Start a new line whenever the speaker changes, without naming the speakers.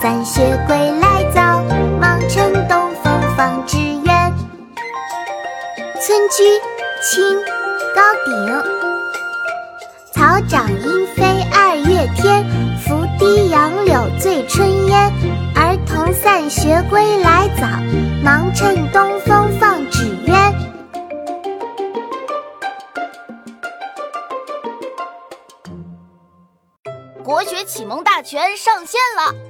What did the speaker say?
儿童散学归来早，忙趁东风放纸鸢。村居，清，高鼎。草长莺飞二月天，拂堤杨柳醉春烟。儿童散学归来早，忙趁东风放纸鸢。
国学启蒙大全上线了！